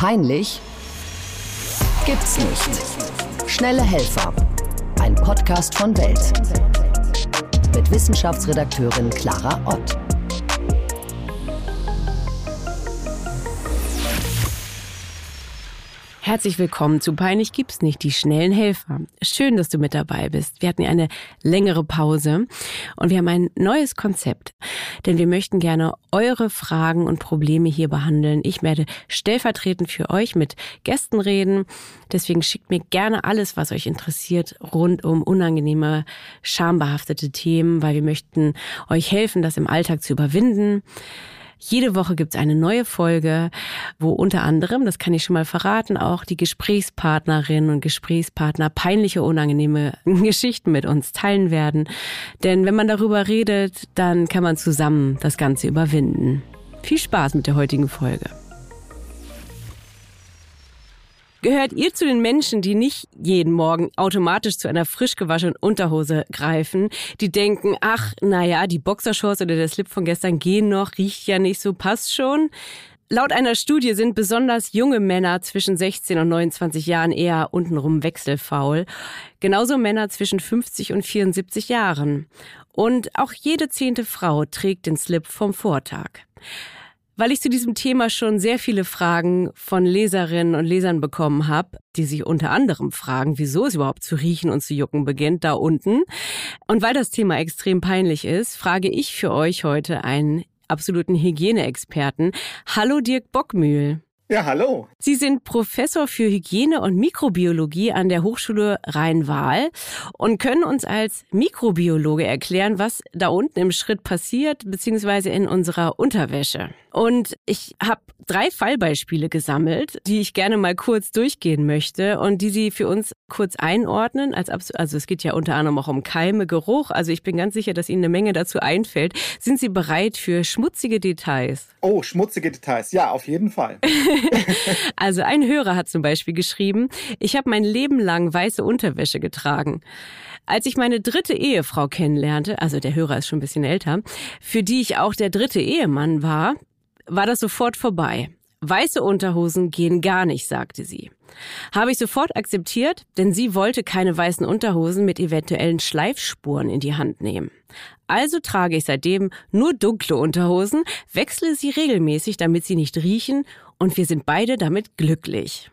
Peinlich gibt's nicht. Schnelle Helfer. Ein Podcast von Welt. Mit Wissenschaftsredakteurin Clara Ott. Herzlich willkommen zu Peinlich gibt's nicht, die schnellen Helfer. Schön, dass du mit dabei bist. Wir hatten ja eine längere Pause und wir haben ein neues Konzept, denn wir möchten gerne eure Fragen und Probleme hier behandeln. Ich werde stellvertretend für euch mit Gästen reden. Deswegen schickt mir gerne alles, was euch interessiert, rund um unangenehme, schambehaftete Themen, weil wir möchten euch helfen, das im Alltag zu überwinden. Jede Woche gibt es eine neue Folge, wo unter anderem, das kann ich schon mal verraten, auch die Gesprächspartnerinnen und Gesprächspartner peinliche, unangenehme Geschichten mit uns teilen werden. Denn wenn man darüber redet, dann kann man zusammen das Ganze überwinden. Viel Spaß mit der heutigen Folge. Gehört ihr zu den Menschen, die nicht jeden Morgen automatisch zu einer frisch gewaschenen Unterhose greifen, die denken, ach, naja, die Boxershorts oder der Slip von gestern gehen noch, riecht ja nicht so, passt schon? Laut einer Studie sind besonders junge Männer zwischen 16 und 29 Jahren eher untenrum wechselfaul. Genauso Männer zwischen 50 und 74 Jahren. Und auch jede zehnte Frau trägt den Slip vom Vortag. Weil ich zu diesem Thema schon sehr viele Fragen von Leserinnen und Lesern bekommen habe, die sich unter anderem fragen, wieso es überhaupt zu riechen und zu jucken beginnt da unten. Und weil das Thema extrem peinlich ist, frage ich für euch heute einen absoluten Hygieneexperten. Hallo Dirk Bockmühl. Ja, hallo. Sie sind Professor für Hygiene und Mikrobiologie an der Hochschule Rhein-Waal und können uns als Mikrobiologe erklären, was da unten im Schritt passiert, beziehungsweise in unserer Unterwäsche. Und ich habe drei Fallbeispiele gesammelt, die ich gerne mal kurz durchgehen möchte und die Sie für uns kurz einordnen. Als also es geht ja unter anderem auch um Keime, Geruch. Also ich bin ganz sicher, dass Ihnen eine Menge dazu einfällt. Sind Sie bereit für schmutzige Details? Oh, schmutzige Details. Ja, auf jeden Fall. also ein Hörer hat zum Beispiel geschrieben, ich habe mein Leben lang weiße Unterwäsche getragen. Als ich meine dritte Ehefrau kennenlernte, also der Hörer ist schon ein bisschen älter, für die ich auch der dritte Ehemann war, war das sofort vorbei. Weiße Unterhosen gehen gar nicht, sagte sie. Habe ich sofort akzeptiert, denn sie wollte keine weißen Unterhosen mit eventuellen Schleifspuren in die Hand nehmen. Also trage ich seitdem nur dunkle Unterhosen, wechsle sie regelmäßig, damit sie nicht riechen und wir sind beide damit glücklich.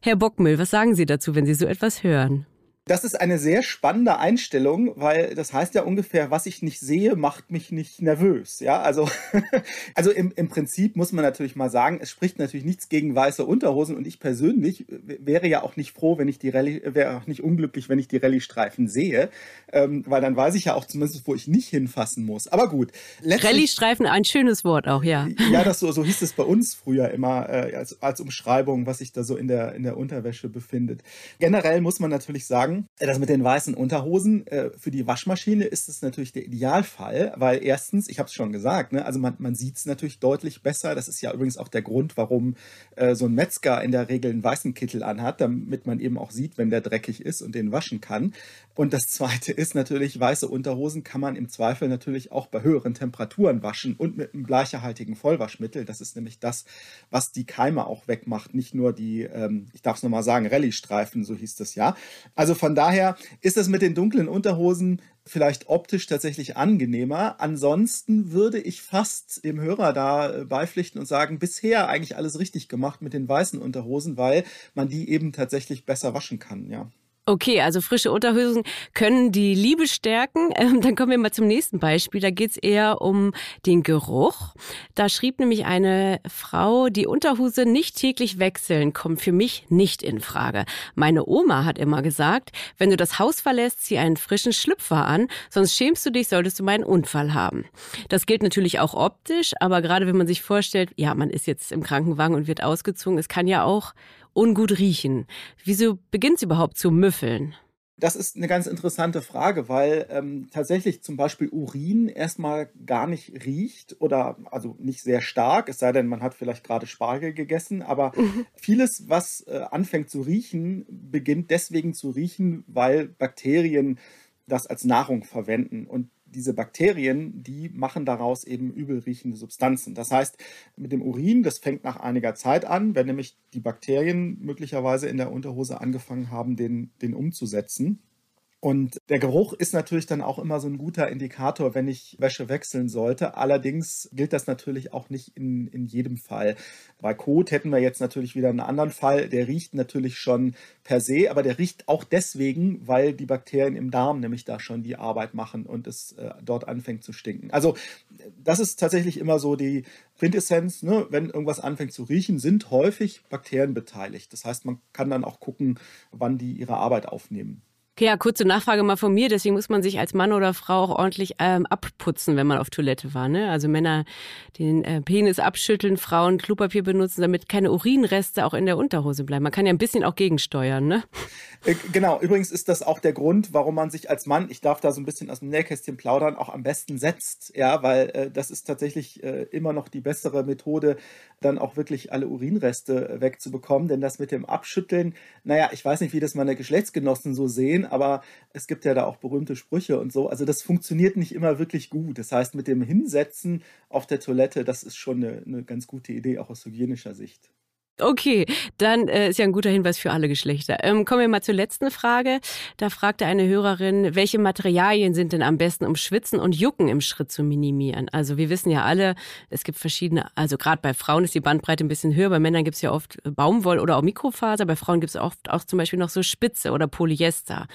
Herr Bockmüll, was sagen Sie dazu, wenn Sie so etwas hören? Das ist eine sehr spannende Einstellung, weil das heißt ja ungefähr, was ich nicht sehe, macht mich nicht nervös. Ja, also, also im, im Prinzip muss man natürlich mal sagen, es spricht natürlich nichts gegen weiße Unterhosen und ich persönlich wäre ja auch nicht froh, wenn ich die Rallye, wäre auch nicht unglücklich, wenn ich die Rallye-Streifen sehe, ähm, weil dann weiß ich ja auch zumindest, wo ich nicht hinfassen muss. Aber gut. Rallye-Streifen, ein schönes Wort auch, ja. Ja, das so, so hieß es bei uns früher immer äh, als, als Umschreibung, was sich da so in der, in der Unterwäsche befindet. Generell muss man natürlich sagen, sagen, das mit den weißen Unterhosen äh, für die Waschmaschine ist es natürlich der Idealfall, weil erstens, ich habe es schon gesagt, ne, also man, man sieht es natürlich deutlich besser. Das ist ja übrigens auch der Grund, warum äh, so ein Metzger in der Regel einen weißen Kittel anhat, damit man eben auch sieht, wenn der dreckig ist und den waschen kann. Und das Zweite ist natürlich, weiße Unterhosen kann man im Zweifel natürlich auch bei höheren Temperaturen waschen und mit einem bleicherhaltigen Vollwaschmittel. Das ist nämlich das, was die Keime auch wegmacht, nicht nur die, ähm, ich darf es nochmal sagen, Rallye-Streifen, so hieß das ja. Also von daher ist das mit den dunklen Unterhosen vielleicht optisch tatsächlich angenehmer. Ansonsten würde ich fast dem Hörer da äh, beipflichten und sagen, bisher eigentlich alles richtig gemacht mit den weißen Unterhosen, weil man die eben tatsächlich besser waschen kann, ja. Okay, also frische Unterhosen können die Liebe stärken. Ähm, dann kommen wir mal zum nächsten Beispiel. Da geht's eher um den Geruch. Da schrieb nämlich eine Frau, die Unterhose nicht täglich wechseln, kommt für mich nicht in Frage. Meine Oma hat immer gesagt, wenn du das Haus verlässt, zieh einen frischen Schlüpfer an, sonst schämst du dich, solltest du mal einen Unfall haben. Das gilt natürlich auch optisch, aber gerade wenn man sich vorstellt, ja, man ist jetzt im Krankenwagen und wird ausgezogen, es kann ja auch ungut riechen. Wieso beginnt es überhaupt zu müffeln? Das ist eine ganz interessante Frage, weil ähm, tatsächlich zum Beispiel Urin erstmal gar nicht riecht oder also nicht sehr stark, es sei denn, man hat vielleicht gerade Spargel gegessen, aber mhm. vieles, was äh, anfängt zu riechen, beginnt deswegen zu riechen, weil Bakterien das als Nahrung verwenden. Und diese Bakterien, die machen daraus eben übelriechende Substanzen. Das heißt, mit dem Urin, das fängt nach einiger Zeit an, wenn nämlich die Bakterien möglicherweise in der Unterhose angefangen haben, den, den umzusetzen. Und der Geruch ist natürlich dann auch immer so ein guter Indikator, wenn ich Wäsche wechseln sollte. Allerdings gilt das natürlich auch nicht in, in jedem Fall. Bei Kot hätten wir jetzt natürlich wieder einen anderen Fall. Der riecht natürlich schon per se, aber der riecht auch deswegen, weil die Bakterien im Darm nämlich da schon die Arbeit machen und es äh, dort anfängt zu stinken. Also das ist tatsächlich immer so die Quintessenz. Ne? Wenn irgendwas anfängt zu riechen, sind häufig Bakterien beteiligt. Das heißt, man kann dann auch gucken, wann die ihre Arbeit aufnehmen. Okay, ja, kurze Nachfrage mal von mir. Deswegen muss man sich als Mann oder Frau auch ordentlich ähm, abputzen, wenn man auf Toilette war. Ne? Also Männer den äh, Penis abschütteln, Frauen Klopapier benutzen, damit keine Urinreste auch in der Unterhose bleiben. Man kann ja ein bisschen auch gegensteuern, ne? Äh, genau, übrigens ist das auch der Grund, warum man sich als Mann, ich darf da so ein bisschen aus dem Nähkästchen plaudern, auch am besten setzt. Ja, weil äh, das ist tatsächlich äh, immer noch die bessere Methode, dann auch wirklich alle Urinreste äh, wegzubekommen. Denn das mit dem Abschütteln, naja, ich weiß nicht, wie das meine Geschlechtsgenossen so sehen, aber es gibt ja da auch berühmte Sprüche und so. Also das funktioniert nicht immer wirklich gut. Das heißt, mit dem Hinsetzen auf der Toilette, das ist schon eine, eine ganz gute Idee, auch aus hygienischer Sicht. Okay, dann äh, ist ja ein guter Hinweis für alle Geschlechter. Ähm, kommen wir mal zur letzten Frage. Da fragte eine Hörerin, welche Materialien sind denn am besten, um Schwitzen und Jucken im Schritt zu minimieren? Also wir wissen ja alle, es gibt verschiedene, also gerade bei Frauen ist die Bandbreite ein bisschen höher, bei Männern gibt es ja oft Baumwoll oder auch Mikrofaser, bei Frauen gibt es oft auch zum Beispiel noch so Spitze oder Polyester.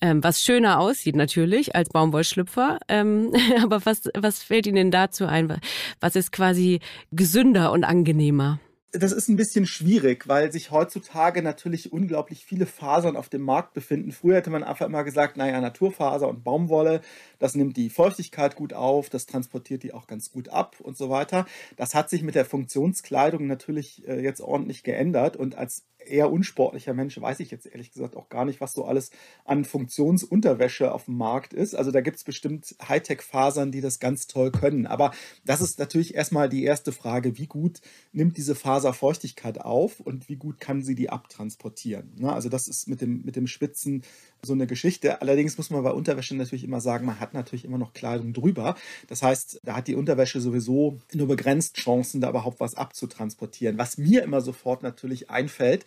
Ähm, was schöner aussieht natürlich als Baumwollschlüpfer. Ähm, aber was, was fällt Ihnen dazu ein? Was ist quasi gesünder und angenehmer? Das ist ein bisschen schwierig, weil sich heutzutage natürlich unglaublich viele Fasern auf dem Markt befinden. Früher hätte man einfach immer gesagt, naja, Naturfaser und Baumwolle, das nimmt die Feuchtigkeit gut auf, das transportiert die auch ganz gut ab und so weiter. Das hat sich mit der Funktionskleidung natürlich äh, jetzt ordentlich geändert und als eher unsportlicher Mensch weiß ich jetzt ehrlich gesagt auch gar nicht, was so alles an Funktionsunterwäsche auf dem Markt ist. Also da gibt es bestimmt Hightech-Fasern, die das ganz toll können. Aber das ist natürlich erstmal die erste Frage, wie gut nimmt diese Faser Feuchtigkeit auf und wie gut kann sie die abtransportieren. Ne? Also das ist mit dem, mit dem Schwitzen so eine Geschichte. Allerdings muss man bei Unterwäsche natürlich immer sagen, man hat natürlich immer noch Kleidung drüber. Das heißt, da hat die Unterwäsche sowieso nur begrenzt Chancen, da überhaupt was abzutransportieren. Was mir immer sofort natürlich einfällt,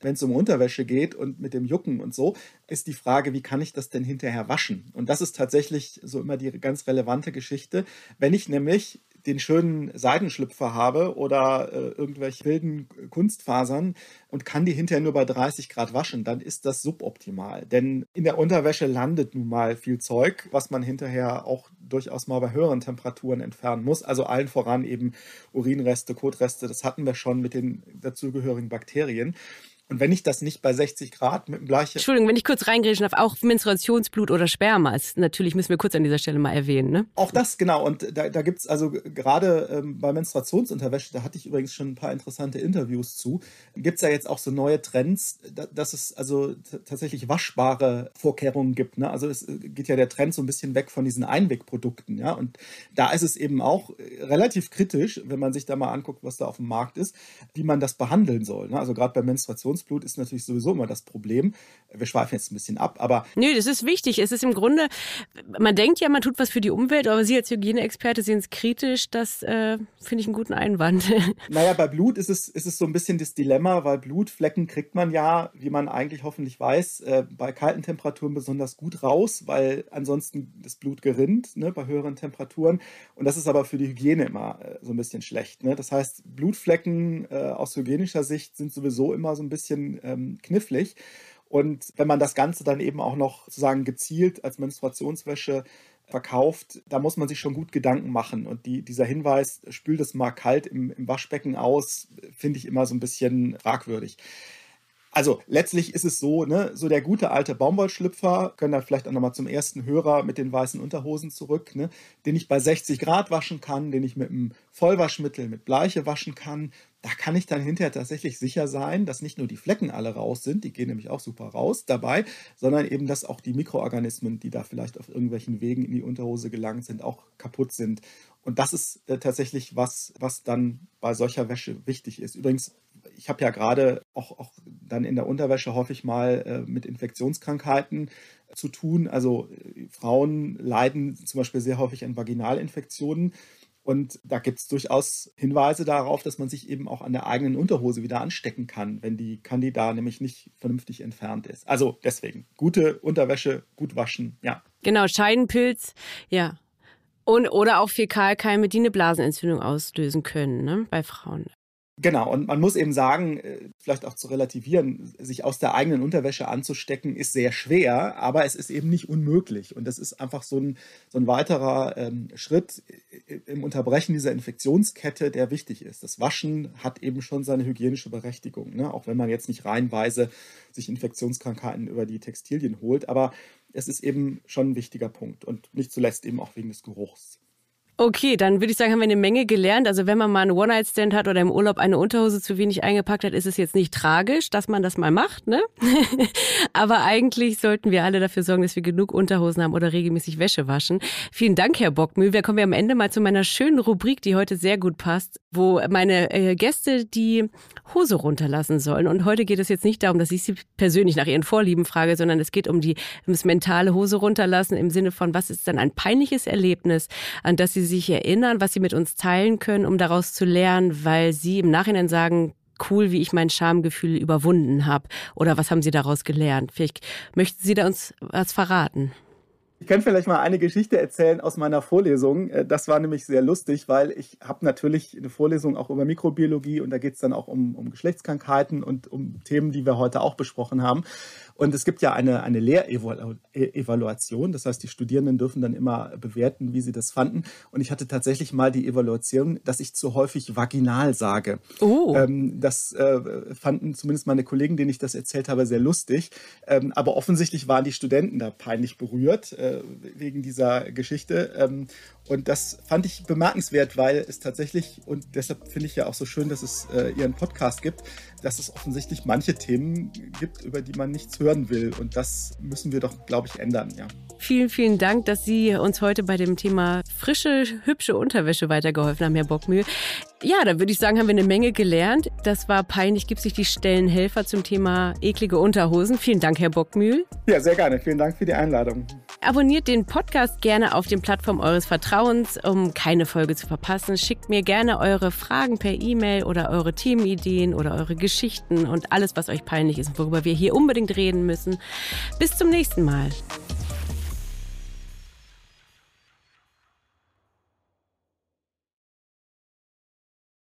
wenn es um Unterwäsche geht und mit dem Jucken und so, ist die Frage, wie kann ich das denn hinterher waschen? Und das ist tatsächlich so immer die ganz relevante Geschichte. Wenn ich nämlich den schönen Seidenschlüpfer habe oder äh, irgendwelche wilden Kunstfasern und kann die hinterher nur bei 30 Grad waschen, dann ist das suboptimal. Denn in der Unterwäsche landet nun mal viel Zeug, was man hinterher auch durchaus mal bei höheren Temperaturen entfernen muss. Also allen voran eben Urinreste, Kotreste, das hatten wir schon mit den dazugehörigen Bakterien. Und wenn ich das nicht bei 60 Grad mit dem gleichen. Entschuldigung, wenn ich kurz reingrätschen darf, auch Menstruationsblut oder Sperma ist natürlich, müssen wir kurz an dieser Stelle mal erwähnen. Ne? Auch das, genau. Und da, da gibt es also gerade ähm, bei Menstruationsunterwäsche, da hatte ich übrigens schon ein paar interessante Interviews zu, gibt es ja jetzt auch so neue Trends, da, dass es also tatsächlich waschbare Vorkehrungen gibt. Ne? Also es äh, geht ja der Trend so ein bisschen weg von diesen Einwegprodukten. Ja? Und da ist es eben auch äh, relativ kritisch, wenn man sich da mal anguckt, was da auf dem Markt ist, wie man das behandeln soll. Ne? Also gerade bei Menstruation Menstruationsblut ist natürlich sowieso immer das Problem. Wir schweifen jetzt ein bisschen ab, aber. Nö, das ist wichtig. Es ist im Grunde, man denkt ja, man tut was für die Umwelt, aber Sie als Hygieneexperte sehen es kritisch. Das äh, finde ich einen guten Einwand. Naja, bei Blut ist es, ist es so ein bisschen das Dilemma, weil Blutflecken kriegt man ja, wie man eigentlich hoffentlich weiß, äh, bei kalten Temperaturen besonders gut raus, weil ansonsten das Blut gerinnt ne, bei höheren Temperaturen. Und das ist aber für die Hygiene immer äh, so ein bisschen schlecht. Ne? Das heißt, Blutflecken äh, aus hygienischer Sicht sind sowieso immer so ein bisschen bisschen ähm, knifflig. Und wenn man das Ganze dann eben auch noch sozusagen gezielt als Menstruationswäsche verkauft, da muss man sich schon gut Gedanken machen. Und die, dieser Hinweis, spül das mal kalt im, im Waschbecken aus, finde ich immer so ein bisschen fragwürdig. Also letztlich ist es so, ne, so der gute alte Baumwollschlüpfer, können da vielleicht auch nochmal zum ersten Hörer mit den weißen Unterhosen zurück, ne, den ich bei 60 Grad waschen kann, den ich mit einem Vollwaschmittel, mit Bleiche waschen kann. Da kann ich dann hinterher tatsächlich sicher sein, dass nicht nur die Flecken alle raus sind, die gehen nämlich auch super raus dabei, sondern eben, dass auch die Mikroorganismen, die da vielleicht auf irgendwelchen Wegen in die Unterhose gelangt sind, auch kaputt sind. Und das ist äh, tatsächlich was, was dann bei solcher Wäsche wichtig ist. Übrigens, ich habe ja gerade auch, auch dann in der Unterwäsche häufig mal äh, mit Infektionskrankheiten zu tun. Also äh, Frauen leiden zum Beispiel sehr häufig an Vaginalinfektionen. Und da gibt es durchaus Hinweise darauf, dass man sich eben auch an der eigenen Unterhose wieder anstecken kann, wenn die Candida nämlich nicht vernünftig entfernt ist. Also deswegen, gute Unterwäsche, gut waschen, ja. Genau, Scheidenpilz, ja. Und, oder auch Fäkalkeime, die eine Blasenentzündung auslösen können ne, bei Frauen. Genau, und man muss eben sagen, äh, vielleicht auch zu relativieren, sich aus der eigenen Unterwäsche anzustecken, ist sehr schwer, aber es ist eben nicht unmöglich. Und das ist einfach so ein, so ein weiterer ähm, Schritt im Unterbrechen dieser Infektionskette, der wichtig ist. Das Waschen hat eben schon seine hygienische Berechtigung, ne? auch wenn man jetzt nicht reihenweise sich Infektionskrankheiten über die Textilien holt. Aber es ist eben schon ein wichtiger Punkt und nicht zuletzt eben auch wegen des Geruchs. Okay, dann würde ich sagen, haben wir eine Menge gelernt. Also wenn man mal einen One-Night-Stand hat oder im Urlaub eine Unterhose zu wenig eingepackt hat, ist es jetzt nicht tragisch, dass man das mal macht, ne? Aber eigentlich sollten wir alle dafür sorgen, dass wir genug Unterhosen haben oder regelmäßig Wäsche waschen. Vielen Dank, Herr Bockmühl. Da kommen wir am Ende mal zu meiner schönen Rubrik, die heute sehr gut passt, wo meine äh, Gäste die Hose runterlassen sollen. Und heute geht es jetzt nicht darum, dass ich sie persönlich nach ihren Vorlieben frage, sondern es geht um die um das mentale Hose runterlassen im Sinne von, was ist dann ein peinliches Erlebnis, an das sie sich erinnern, was Sie mit uns teilen können, um daraus zu lernen, weil Sie im Nachhinein sagen, cool, wie ich mein Schamgefühl überwunden habe? Oder was haben Sie daraus gelernt? Vielleicht möchten Sie da uns was verraten. Ich kann vielleicht mal eine Geschichte erzählen aus meiner Vorlesung. Äh, das war nämlich sehr lustig, weil ich habe natürlich eine Vorlesung auch über Mikrobiologie und da geht es dann auch um, um Geschlechtskrankheiten und um Themen, die wir heute auch besprochen haben. Und es gibt ja eine, eine Lehrevaluation, das heißt, die Studierenden dürfen dann immer bewerten, wie sie das fanden. Und ich hatte tatsächlich mal die Evaluation, dass ich zu häufig vaginal sage. Oh. Ähm, das äh, fanden zumindest meine Kollegen, denen ich das erzählt habe, sehr lustig. Ähm, aber offensichtlich waren die Studenten da peinlich berührt äh, wegen dieser Geschichte. Ähm, und das fand ich bemerkenswert, weil es tatsächlich, und deshalb finde ich ja auch so schön, dass es äh, Ihren Podcast gibt, dass es offensichtlich manche Themen gibt, über die man nichts hören will. Und das müssen wir doch, glaube ich, ändern, ja. Vielen, vielen Dank, dass Sie uns heute bei dem Thema frische, hübsche Unterwäsche weitergeholfen haben, Herr Bockmühl. Ja, da würde ich sagen, haben wir eine Menge gelernt. Das war peinlich, gibt sich die Stellenhelfer zum Thema eklige Unterhosen. Vielen Dank, Herr Bockmühl. Ja, sehr gerne. Vielen Dank für die Einladung. Abonniert den Podcast gerne auf den Plattformen eures Vertrauens, um keine Folge zu verpassen. Schickt mir gerne eure Fragen per E-Mail oder eure Themenideen oder eure Geschichten und alles, was euch peinlich ist und worüber wir hier unbedingt reden müssen. Bis zum nächsten Mal.